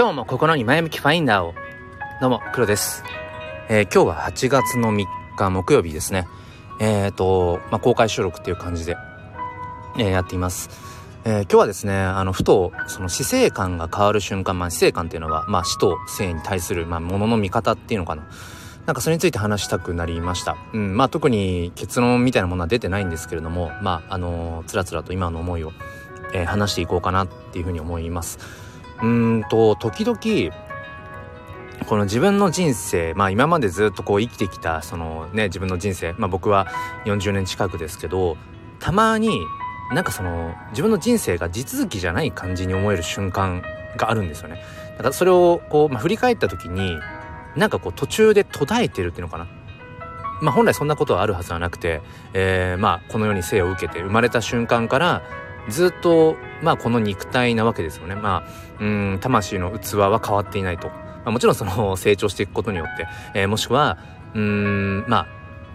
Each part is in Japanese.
今日も心に前向きファインダーを。どうも、黒です。えー、今日は8月の3日木曜日ですね。えっ、ー、と、まあ、公開収録っていう感じで、えー、やっています。え今日はですね、あの、ふと、その死生観が変わる瞬間、まあ、死生観っていうのは、まあ、死と生に対する、まあ、ものの見方っていうのかな。なんかそれについて話したくなりました。うん、まあ特に結論みたいなものは出てないんですけれども、まああのつらつらと今の思いを、えー、話していこうかなっていうふうに思います。うんと時々この自分の人生まあ今までずっとこう生きてきたそのね自分の人生まあ僕は40年近くですけどたまになんかその自分の人生が地続きじゃない感じに思える瞬間があるんですよね。だからそれをこう、まあ、振り返った時になんかこう途中で途絶えてるっていうのかな。まあ本来そんなことはあるはずはなくて、えー、まあこの世に生を受けて生まれた瞬間からずっとまあこの肉体なわけですよね。まあうん魂の器は変わっていないと、まあ、もちろんその 成長していくことによって、えー、もしくはうんまあ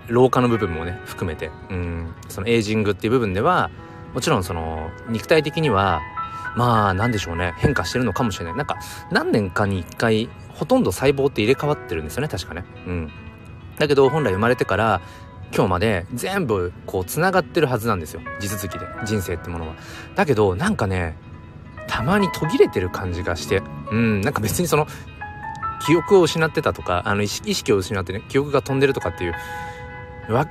老化の部分もね含めてうんそのエイジングっていう部分ではもちろんその肉体的にはまあなんでしょうね。変化してるのかもしれない。なんか何年かに一回ほとんど細胞って入れ替わってるんですよね。確かね。うん。だけど本来生まれてから今日まで全部こう繋がってるはずなんですよ。地続きで。人生ってものは。だけどなんかねたまに途切れてる感じがして。うんなんか別にその記憶を失ってたとかあの意識を失ってね記憶が飛んでるとかっていう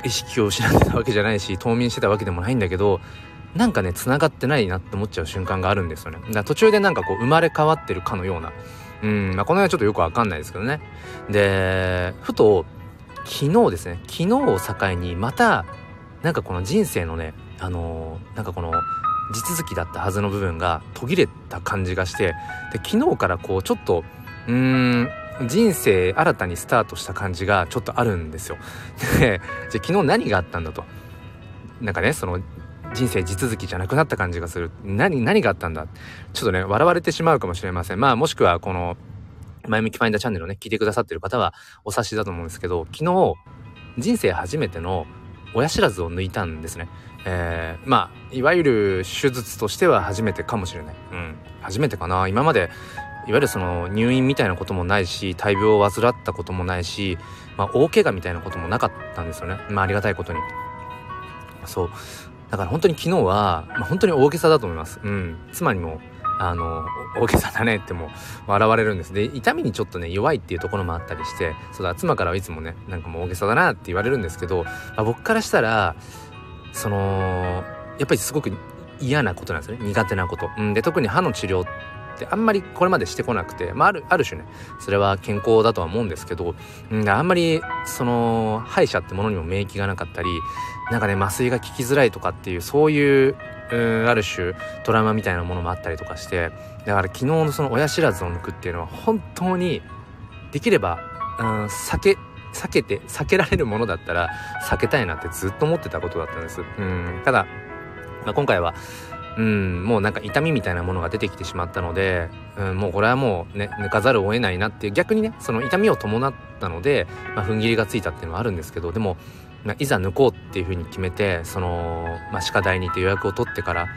意識を失ってたわけじゃないし冬眠してたわけでもないんだけどなんかね繋がってないなって思っちゃう瞬間があるんですよね。だから途中でなんかこう生まれ変わってるかのような。うんまあこの辺はちょっとよくわかんないですけどね。でふと昨日ですね昨日を境にまたなんかこの人生のねあのー、なんかこの地続きだったはずの部分が途切れた感じがしてで昨日からこうちょっとうーん人生新たにスタートした感じがちょっとあるんですよ。でじゃあ昨日何があったんだと。なんかねその人生地続きじゃなくなった感じがする何何があったんだちょっとね笑われてしまうかもしれませんまあもしくはこの前向きファインダーチャンネルをね、聞いてくださってる方はお察しだと思うんですけど、昨日、人生初めての親知らずを抜いたんですね。えー、まあ、いわゆる手術としては初めてかもしれない。うん。初めてかな。今まで、いわゆるその入院みたいなこともないし、大病を患ったこともないし、まあ、大怪我みたいなこともなかったんですよね。まあ、ありがたいことに。そう。だから本当に昨日は、まあ、本当に大げさだと思います。うん。妻にも、あの、大げさだねっても笑われるんです。で、痛みにちょっとね、弱いっていうところもあったりして、そうだ、妻からはいつもね、なんかもう大げさだなって言われるんですけど、まあ、僕からしたら、その、やっぱりすごく嫌なことなんですよね。苦手なこと。うん、で、特に歯の治療ってあんまりこれまでしてこなくて、まあ、ある、ある種ね、それは健康だとは思うんですけど、うん、あんまり、その、歯医者ってものにも免疫がなかったり、なんかね、麻酔が効きづらいとかっていう、そういううんある種トラウマみたいなものもあったりとかしてだから昨日のその親知らずを抜くっていうのは本当にできればうん避け避けて避けられるものだったら避けたいなってずっと思ってたことだったんです。うんただ、まあ、今回はうんもうなんか痛みみたいなものが出てきてしまったので、うん、もうこれはもうね抜かざるを得ないなって逆にねその痛みを伴ったので、まあ、踏ん切りがついたっていうのはあるんですけどでもいざ抜こうっていうふうに決めてその、まあ、歯科大に行って予約を取ってから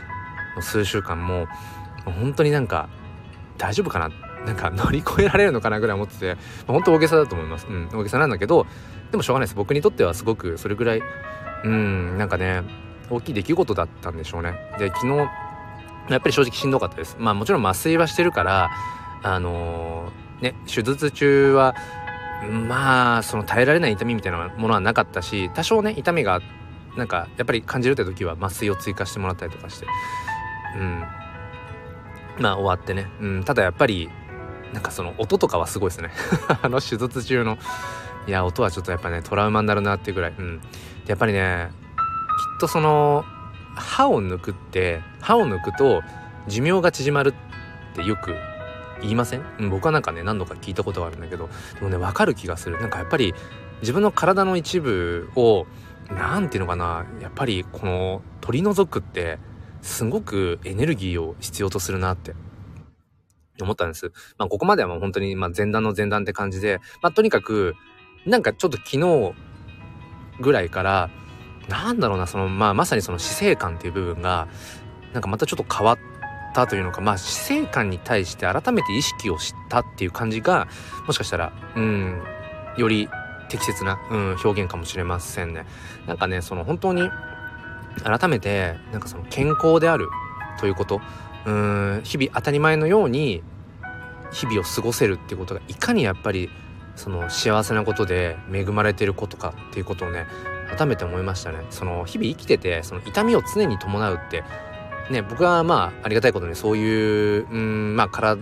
数週間も本当になんか大丈夫かな？なんか乗り越えられるのかなぐらい思ってて、まあ、本当大げさだと思います、うん、大げさなんだけどでもしょうがないです。僕にとってはすごくそれぐらいうんなんかね大きい出来事だったんでしょうね。で昨日やっぱり正直しんどかったです。まあもちろん麻酔はしてるからあのー、ね手術中はまあその耐えられない痛みみたいなものはなかったし多少ね痛みがなんかやっぱり感じるって時は麻酔を追加してもらったりとかして。うん。まあ終わってね、うん、ただやっぱりなんかその音とかはすごいですね。あの手術中の。いや音はちょっとやっぱねトラウマになるなっていうぐらい。うん。やっぱりねきっとその歯を抜くって歯を抜くと寿命が縮まるってよく言いません、僕はなんかね何度か聞いたことがあるんだけどでもね分かる気がするなんかやっぱり自分の体の一部を何て言うのかなやっぱりこの取り除くってすごくエネルギーを必要とするなって思ったんです。まあここまではもう本当にまあ前段の前段って感じで、まあとにかくなんかちょっと昨日ぐらいからなんだろうなそのまあまさにその死生観っていう部分がなんかまたちょっと変わっったというのかまあ死生観に対して改めて意識をしたっていう感じがもしかしたらうんより適切な、うん、表現かもしれませんね。なんかねその本当に改めてなんかその健康であるということうん日々当たり前のように日々を過ごせるっていうことがいかにやっぱりその幸せなことで恵まれてることかっていうことをね改めて思いましたねその日々生きててその痛みを常に伴うってね僕はまあありがたいことにそういううんまあ体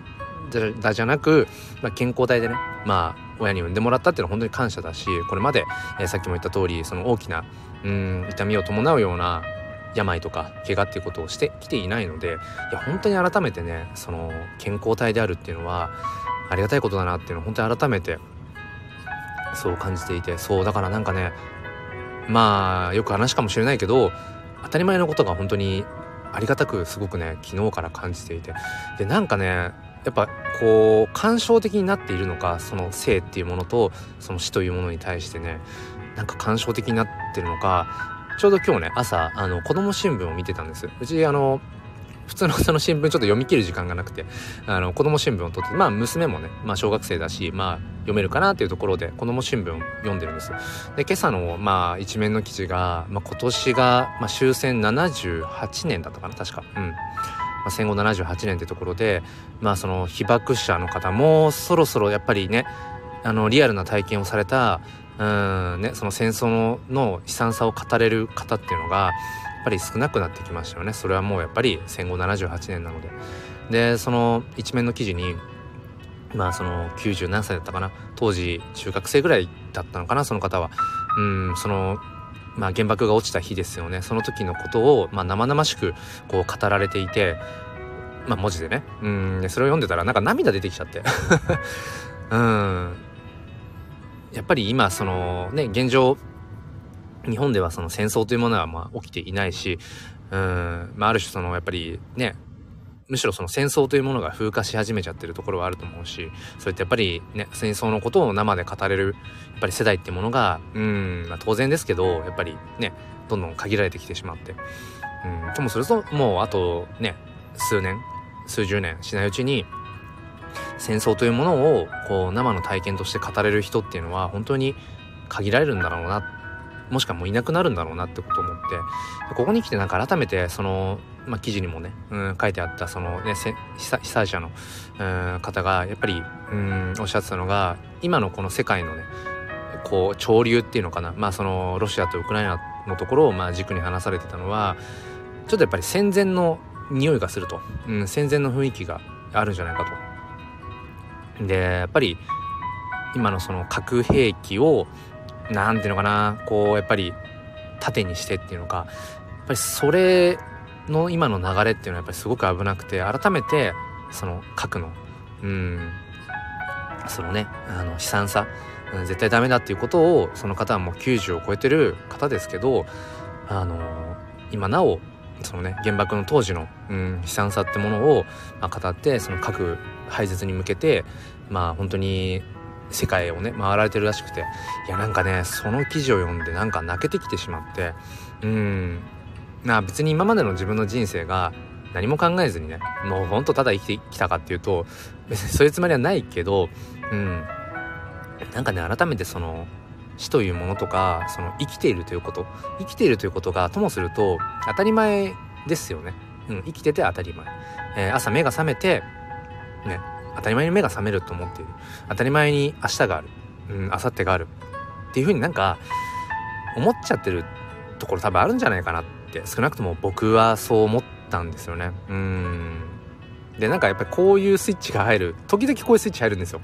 じゃなく、まあ、健康体でねまあ親に産んでもらったっていうのは本当に感謝だしこれまで、えー、さっきも言った通りその大きなうん痛みを伴うような病とか怪我っていうことをしてきていないのでいや本当に改めてねその健康体であるっていうのはありがたいことだなっていうのを本当に改めてそう感じていてそうだからなんかねまあよく話かもしれないけど当たり前のことが本当にありがたくすごくね昨日から感じていて。でなんかねやっぱこう感傷的になっているのかその性っていうものとその死というものに対してねなんか感傷的になってるのかちょうど今日ね朝あの子供新聞を見てたんです。うちあの普通のその新聞ちょっと読み切る時間がなくてあの子供新聞を取ってまあ娘もね、まあ、小学生だしまあ読めるかなっていうところで子供新聞を読んでるんです。で今朝のまあ一面の記事が、まあ、今年が、まあ、終戦78年だったかな確か。うん、ま、戦後78年ってところでまあその被爆者の方もそろそろやっぱりねあのリアルな体験をされたうんねその戦争の悲惨さを語れる方っていうのがぱり少なくなってきましたよね。それはもうやっぱり戦後78年なので。でその一面の記事にまあその90何歳だったかな。当時中学生ぐらいだったのかなその方は。うんそのまあ原爆が落ちた日ですよね。その時のことを、まあ、生々しくこう語られていてまあ文字でね。うんでそれを読んでたらなんか涙出てきちゃって。うん。やっぱり今そのね現状日本ではその戦争というものはまあ起きていないし、うん、まあある種そのやっぱりね、むしろその戦争というものが風化し始めちゃってるところはあると思うし、そうやってやっぱりね、戦争のことを生で語れる、やっぱり世代っていうものが、うん、まあ当然ですけど、やっぱりね、どんどん限られてきてしまって。うん、ともすると、もうあとね、数年、数十年しないうちに、戦争というものをこう生の体験として語れる人っていうのは本当に限られるんだろうなもしくはもういなくなるんだろうなってこと思ってここに来てなんか改めてその、まあ、記事にもね、うん、書いてあったそのね被災者の、うん、方がやっぱり、うん、おっしゃってたのが今のこの世界のねこう潮流っていうのかなまあそのロシアとウクライナのところをまあ軸に話されてたのはちょっとやっぱり戦前の匂いがすると、うん、戦前の雰囲気があるんじゃないかと。でやっぱり今のその核兵器を何ていうのかなこうやっぱり縦にしてっていうのかやっぱりそれの今の流れっていうのはやっぱりすごく危なくて改めてその核のうんそのねあの悲惨さ、絶対ダメだっていうことをその方はもう90を超えてる方ですけどあの今なおそのね原爆の当時の、うん、悲惨さってものを、まあ、語ってその核廃絶に向けてまあ本当に世界をね回られてるらしくて。いやなんかねその記事を読んでなんか泣けてきてしまって。うん。な別に今までの自分の人生が何も考えずにねもうほんとただ生きてきたかっていうと別にそういうつもりはないけどうん。なんかね改めてその死というものとかその生きているということ生きているということがともすると当たり前ですよね、うん、生きてて当たり前、えー、朝目が覚めてね当たり前に目が覚めると思っている。当たり前に明日がある。うん明後日があるっていうふうになんか思っちゃってるところ多分あるんじゃないかなって。少なくとも僕はそう思ったんですよね。うん。でなんかやっぱりこういうスイッチが入る。時々こういうスイッチ入るんですよ。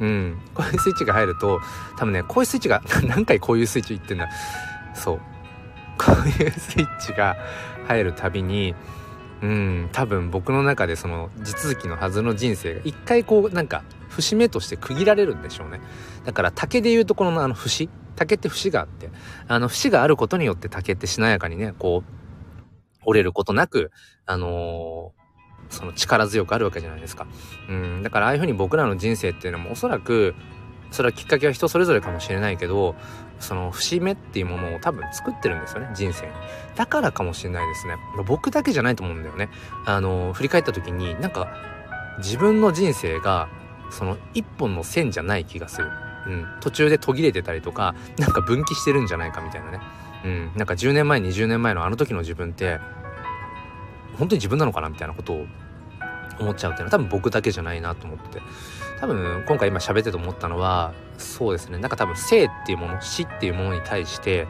うん。こういうスイッチが入ると多分ねこういうスイッチが 何回こういうスイッチ言ってんだ。そう。こういうスイッチが入るたびにうん多分僕の中でその地続きのはずの人生が一回こうなんか節目として区切られるんでしょうね。だから竹でいうところのあの節竹って節があってあの節があることによって竹ってしなやかにねこう折れることなくあのー、その力強くあるわけじゃないですか。うんだからああいうふうに僕らの人生っていうのもおそらくそれはきっかけは人それぞれかもしれないけどその節目っていうものを多分作ってるんですよね人生に。だからかもしれないですね。僕だけじゃないと思うんだよね。あの振り返った時になんか自分の人生がその一本の線じゃない気がする。うん、途中で途切れてたりとかなんか分岐してるんじゃないかみたいなね、うん、なんか10年前20年前のあの時の自分って本当に自分なのかなみたいなことを思っちゃうっていうのは多分僕だけじゃないなと思ってて。多分今回今喋ってて思ったのはそうですね。なんか多分生っていうもの死っていうものに対して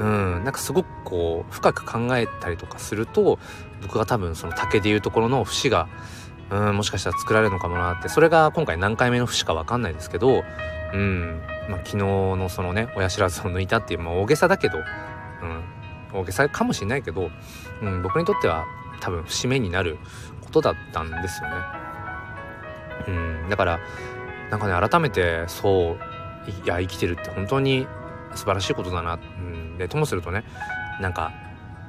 うんなんかすごくこう深く考えたりとかすると僕が多分その竹でいうところの節がうんもしかしたら作られるのかもなって。それが今回何回目の節か分かんないですけどうんまあ、昨日のそのね親知らずを抜いたっていう、まあ、大げさだけど、うん、大げさかもしれないけど、うん、僕にとっては多分節目になることだったんですよね。うん、だからなんかね改めてそういや生きてるって本当に素晴らしいことだな、うん、でともするとねなんか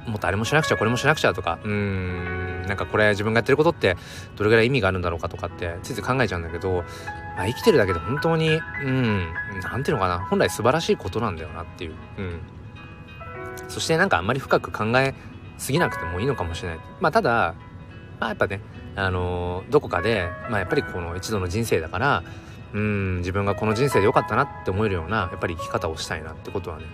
もっとあれもしなくちゃこれもしなくちゃとかうん。なんかこれ自分がやってることってどれぐらい意味があるんだろうかとかってついつい考えちゃうんだけど、まあ、生きてるだけで本当にうん。何ていうのかな。本来素晴らしいことなんだよなっていう、うん、そしてなんかあんまり深く考えすぎなくてもいいのかもしれない。まあただまあやっぱねあのー、どこかでまあやっぱりこの一度の人生だからうん自分がこの人生で良かったなって思えるようなやっぱり生き方をしたいなってことはね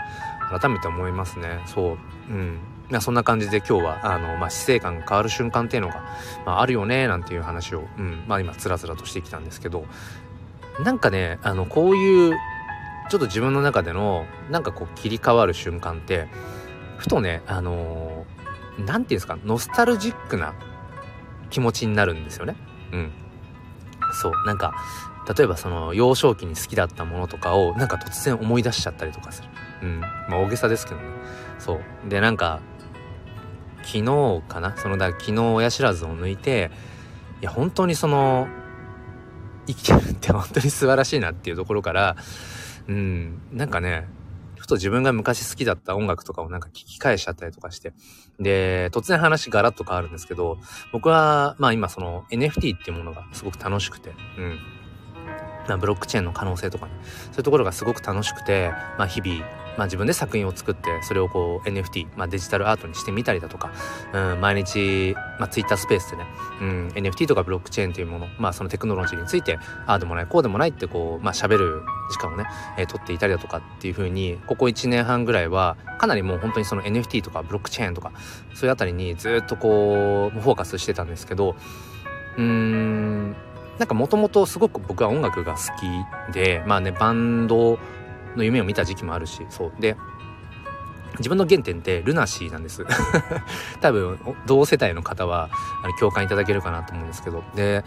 改めて思いますね。そう。うん。まあ、そんな感じで今日はあの、まあ、死生観が変わる瞬間っていうのが、まあ、あるよねなんていう話を、うん。まあ、今つらつらとしてきたんですけど。なんかねあのこういうちょっと自分の中でのなんかこう切り替わる瞬間ってふとねあのー、なんていうんですかノスタルジックな気持ちになるんですよね。うん。そうなんか例えばその幼少期に好きだったものとかをなんか突然思い出しちゃったりとかする。うん。まあ大げさですけどね。そう。でなんか昨日かな？そのだ昨日親知らずを抜いていや本当にその生きてるって本当に素晴らしいなっていうところからうんなんかねふと自分が昔好きだった音楽とかをなんか聞き返しちゃったりとかして。で、突然話ガラッと変わるんですけど、僕は、まあ今その NFT っていうものがすごく楽しくて、うん。まあブロックチェーンの可能性とかね、そういうところがすごく楽しくて、まあ日々、まあ、自分で作品を作ってそれをこう NFT、まあ、デジタルアートにしてみたりだとか、うん、毎日、まあ、Twitter スペースでね、うん、NFT とかブロックチェーンというもの、まあ、そのテクノロジーについてああでもないこうでもないってこう、まあ、喋る時間をね、えー、取っていたりだとかっていう風にここ1年半ぐらいはかなりもう本当にその NFT とかブロックチェーンとかそういうあたりにずっとこうフォーカスしてたんですけどうーんなんかもともとすごく僕は音楽が好きでまあねバンドの夢を見た時期もあるしそう。で自分の原点ってルナシーなんです。多分同世代の方は共感いただけるかなと思うんですけど。で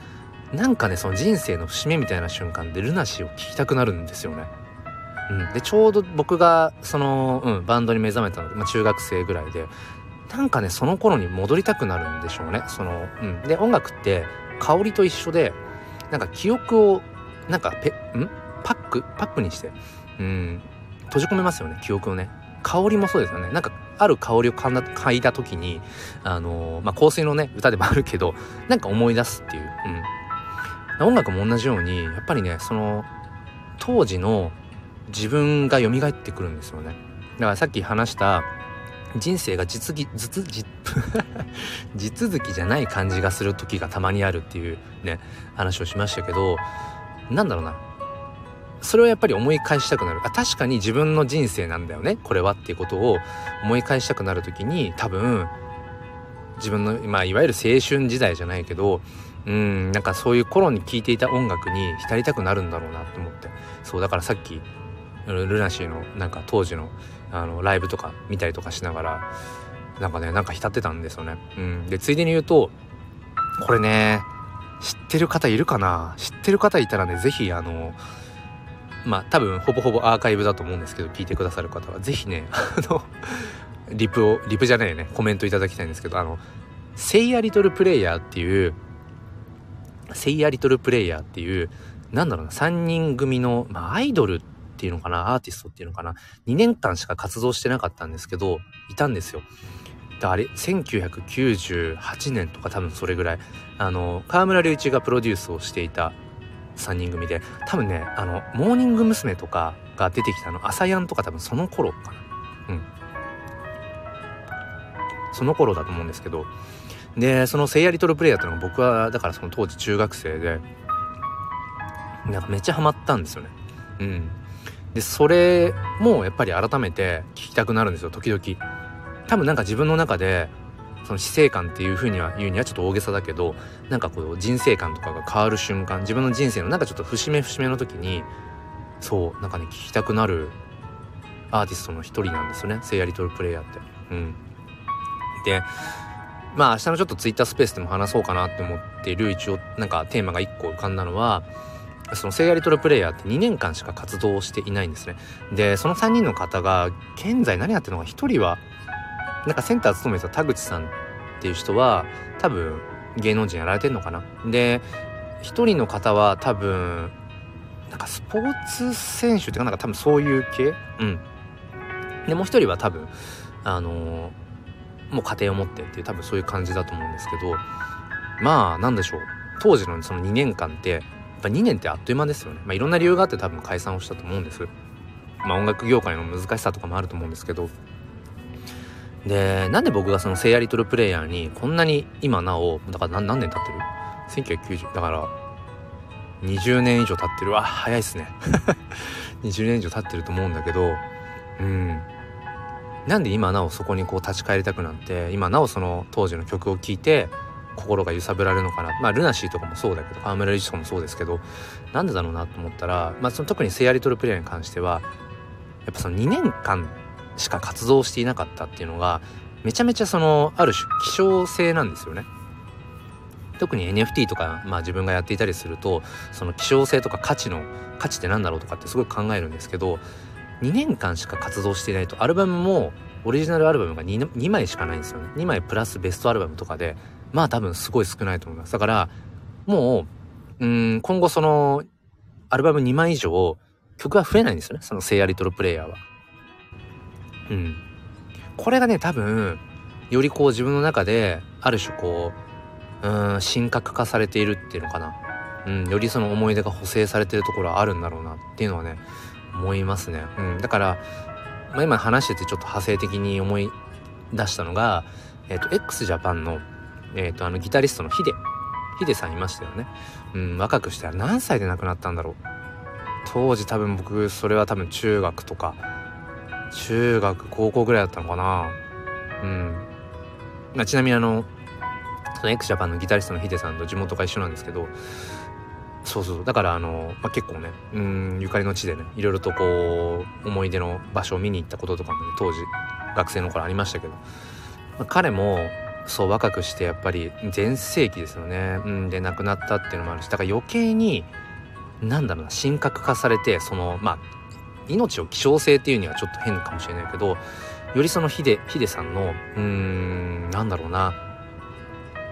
なんかねその人生の節目みたいな瞬間でルナシーを聴きたくなるんですよね。うん、でちょうど僕がその、うん、バンドに目覚めたのでまあ、中学生ぐらいでなんかねその頃に戻りたくなるんでしょうね。その、うん、で音楽って香りと一緒でなんか記憶をなんかペん？パック？パックにして。うん。閉じ込めますよね記憶をね。香りもそうですよね。なんかある香りを嗅いだ時にあのー、まあ、香水のね歌でもあるけどなんか思い出すっていう、うん、音楽も同じようにやっぱりねその当時の自分が蘇ってくるんですよね。だからさっき話した人生が実技実 地続きじゃない感じがする時がたまにあるっていうね話をしましたけどなんだろうな。それをやっぱり思い返したくなる。あ確かに自分の人生なんだよねこれはっていうことを思い返したくなる時に多分自分の、まあ、いわゆる青春時代じゃないけどうんなんかそういう頃に聴いていた音楽に浸りたくなるんだろうなと思って。そうだからさっきルナシーのなんか当時のあのライブとか見たりとかしながらなんかねなんか浸ってたんですよね。うん、でついでに言うとこれね知ってる方いるかな？知ってる方いたらね是非あのまあ多分ほぼほぼアーカイブだと思うんですけど聞いてくださる方は是非ね あのリプをリプじゃないよねコメントいただきたいんですけどあの「セイヤリトルプレイヤー」っていう「セイヤリトルプレイヤー」っていうなんだろうな3人組の、まあ、アイドルってっていうのかなアーティストっていうのかな。2年間しか活動してなかったんですけどいたんですよ。あれ1998年とか多分それぐらい。あの河村隆一がプロデュースをしていた3人組で多分ねあのモーニング娘。とかが出てきたの朝やんとか多分その頃かな。うん。その頃だと思うんですけど。でその聖夜リトルプレイヤーっていうのが僕はだからその当時中学生でなんかめっちゃハマったんですよね。うん。でそれもやっぱり改めて聞きたくなるんですよ時々。多分なんか自分の中でその死生観っていうふうには言うにはちょっと大げさだけどなんかこう人生観とかが変わる瞬間自分の人生のなんかちょっと節目節目の時にそうなんかね聞きたくなるアーティストの一人なんですよね。聖夜リトルプレイヤーって。うん。でまあ明日のちょっとツイッタースペースでも話そうかなって思っている一応なんかテーマが1個浮かんだのはその聖夜リトルプレイヤーって2年間しか活動していないんですね。でその3人の方が現在何やってるのか1人はなんかセンター務めてた田口さんっていう人は多分芸能人やられてんのかな。で1人の方は多分なんかスポーツ選手っていうかなんか多分そういう系？うん。でもう一人は多分あのーもう家庭を持ってっていう多分そういう感じだと思うんですけどまあなんでしょう。当時のその2年間ってぱ2年ってあっという間ですよね。まあいろんな理由があって多分解散をしたと思うんです。まあ音楽業界の難しさとかもあると思うんですけど。でなんで僕がその聖夜リトルプレイヤーにこんなに今なおだから何年経ってる ?1990 だから20年以上経ってる。わ早いっすね。20年以上経ってると思うんだけどうん。なんで今なおそこにこう立ち返りたくなって今なおその当時の曲を聴いて心が揺さぶられるのかなまあルナシーとかもそうだけど河村リチとかもそうですけどなんでだろうなと思ったら、まあ、その特にセイヤリトルプレイヤーに関してはやっぱその2年間しか活動していなかったっていうのがめちゃめちゃそのある種希少性なんですよね。特に NFT とか、まあ、自分がやっていたりするとその希少性とか価値の価値って何だろうとかってすごい考えるんですけど2年間しか活動していないとアルバムもオリジナルアルバムが 2, 2枚しかないんですよね2枚プラスベストアルバムとかでまあ多分すごい少ないと思います。だからもううん今後そのアルバム2枚以上曲は増えないんですよね。その聖夜リトルプレイヤーは。うん。これがね多分よりこう自分の中である種こううん神格化されているっていうのかな。うん、よりその思い出が補正されてるところはあるんだろうなっていうのはね思いますね。うん、だから、まあ、今話しててちょっと派生的に思い出したのが、えっ、ー、と、x ジャパンの、えっ、ー、と、あのギタリストのヒデ。ヒデさんいましたよね。うん、若くして何歳で亡くなったんだろう。当時多分僕、それは多分中学とか、中学、高校ぐらいだったのかな。うん。まあ、ちなみにあの、その x ジャパンのギタリストのヒデさんと地元が一緒なんですけど、そうそうだからあの、まあ、結構ねうんゆかりの地でねいろいろとこう思い出の場所を見に行ったこととかもね当時学生の頃ありましたけど、まあ、彼もそう若くしてやっぱり全盛期ですよね、うん、で亡くなったっていうのもあるしだから余計になんだろうな神格化されてそのまあ命を希少性っていうにはちょっと変かもしれないけどよりそのヒデヒデさんのうーんなんだろうな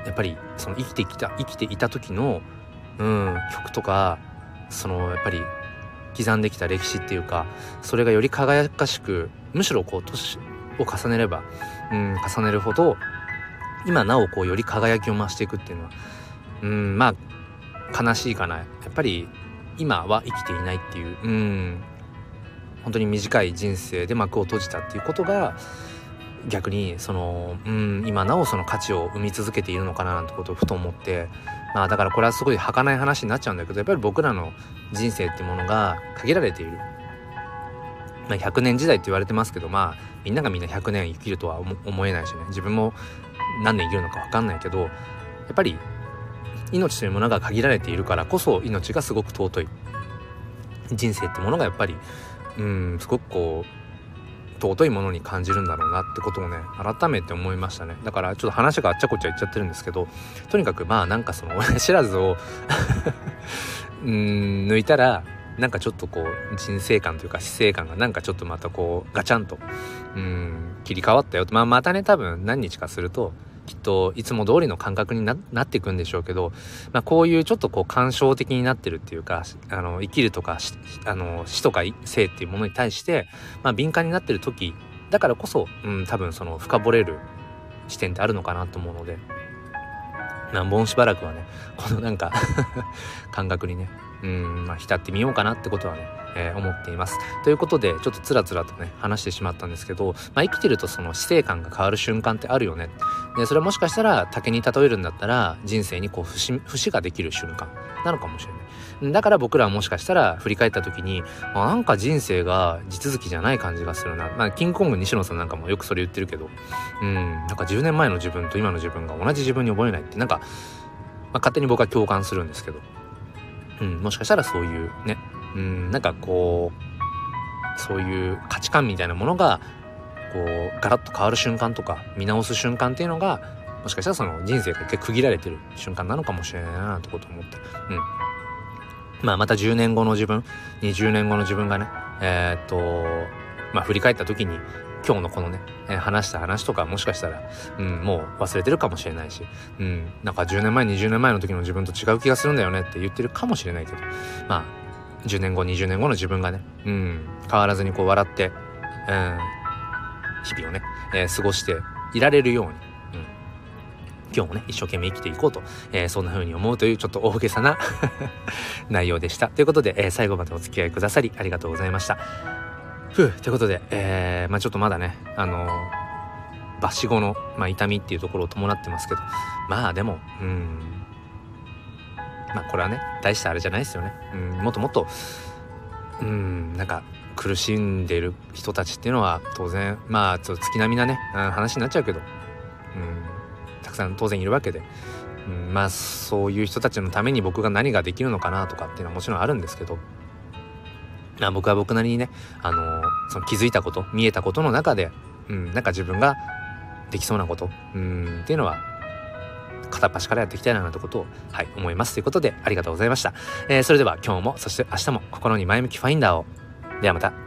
やっぱりその生きてきた生きていた時のうん、曲とかそのやっぱり刻んできた歴史っていうかそれがより輝かしくむしろこう年を重ねれば、うん、重ねるほど今なおこうより輝きを増していくっていうのは、うん、まあ悲しいかな。やっぱり今は生きていないっていう、うん、本当に短い人生で幕を閉じたっていうことが逆にその、うん、今なおその価値を生み続けているのかななんてことをふと思ってまあだからこれはすごい儚い話になっちゃうんだけどやっぱり僕らの人生っていうものが限られている。まあ、100年時代って言われてますけどまあみんながみんな100年生きるとは思えないしね。自分も何年生きるのか分かんないけどやっぱり命というものが限られているからこそ命がすごく尊い。人生ってものがやっぱりうんすごくこう尊いものに感じるんだろうなってことをね改めて思いましたね。だからちょっと話があっちゃこっちゃ言っちゃってるんですけどとにかくまあなんかその親知らずを うん抜いたらなんかちょっとこう人生観というか死生観がなんかちょっとまたこうガチャンとうん切り替わったよと。まあまたね多分何日かするときっといつも通りの感覚になっていくんでしょうけど、まあ、こういうちょっとこう感傷的になってるっていうかあの生きるとかあの死とか生っていうものに対して、まあ、敏感になってる時だからこそ、うん、多分その深掘れる視点ってあるのかなと思うので何本しばらくはねこのなんか 感覚にねうん、まあ、浸ってみようかなってことはね、えー、思っています。ということで、ちょっとつらつらとね、話してしまったんですけど、まあ、生きてるとその死生観が変わる瞬間ってあるよね。で、それはもしかしたら竹に例えるんだったら、人生にこう節、節ができる瞬間なのかもしれない。だから僕らはもしかしたら振り返った時に、まあ、なんか人生が地続きじゃない感じがするな。まあ、キングコング西野さんなんかもよくそれ言ってるけど、うん、なんか10年前の自分と今の自分が同じ自分に覚えないって、なんか、まあ、勝手に僕は共感するんですけど、うん、もしかしたらそういうね、うん、なんかこう、そういう価値観みたいなものが、こう、ガラッと変わる瞬間とか、見直す瞬間っていうのが、もしかしたらその人生が一回区切られてる瞬間なのかもしれないなってこと思って。うん。まあまた10年後の自分、20年後の自分がね、えー、っと、まあ振り返った時に、今日のこのね、え話した話とかもしかしたら、うん、もう忘れてるかもしれないし、うん、なんか10年前、20年前の時の自分と違う気がするんだよねって言ってるかもしれないけど、まあ、10年後、20年後の自分がね、うん、変わらずにこう笑って、うん、日々をね、えー、過ごしていられるように、うん、今日もね、一生懸命生きていこうと、えー、そんな風に思うというちょっと大げさな 内容でした。ということで、えー、最後までお付き合いくださりありがとうございました。ふう、ということで、えー、まあちょっとまだね、あのー、抜歯後の、まあ、痛みっていうところを伴ってますけど、まあでも、うん、まあこれはね、大したあれじゃないですよね。うん、もっともっと、うん、なんか苦しんでる人たちっていうのは当然、まあちょっと月並みなね、うん、話になっちゃうけど、うん、たくさん当然いるわけで、うん、まあそういう人たちのために僕が何ができるのかなとかっていうのはもちろんあるんですけど、あ、僕は僕なりにね、あのー、その気づいたこと、見えたことの中で、うん、なんか自分ができそうなこと、うん、っていうのは片っ端からやっていきたいななんてことを、はい、思います。ということで、ありがとうございました。えー、それでは今日も、そして明日も心に前向きファインダーを。ではまた。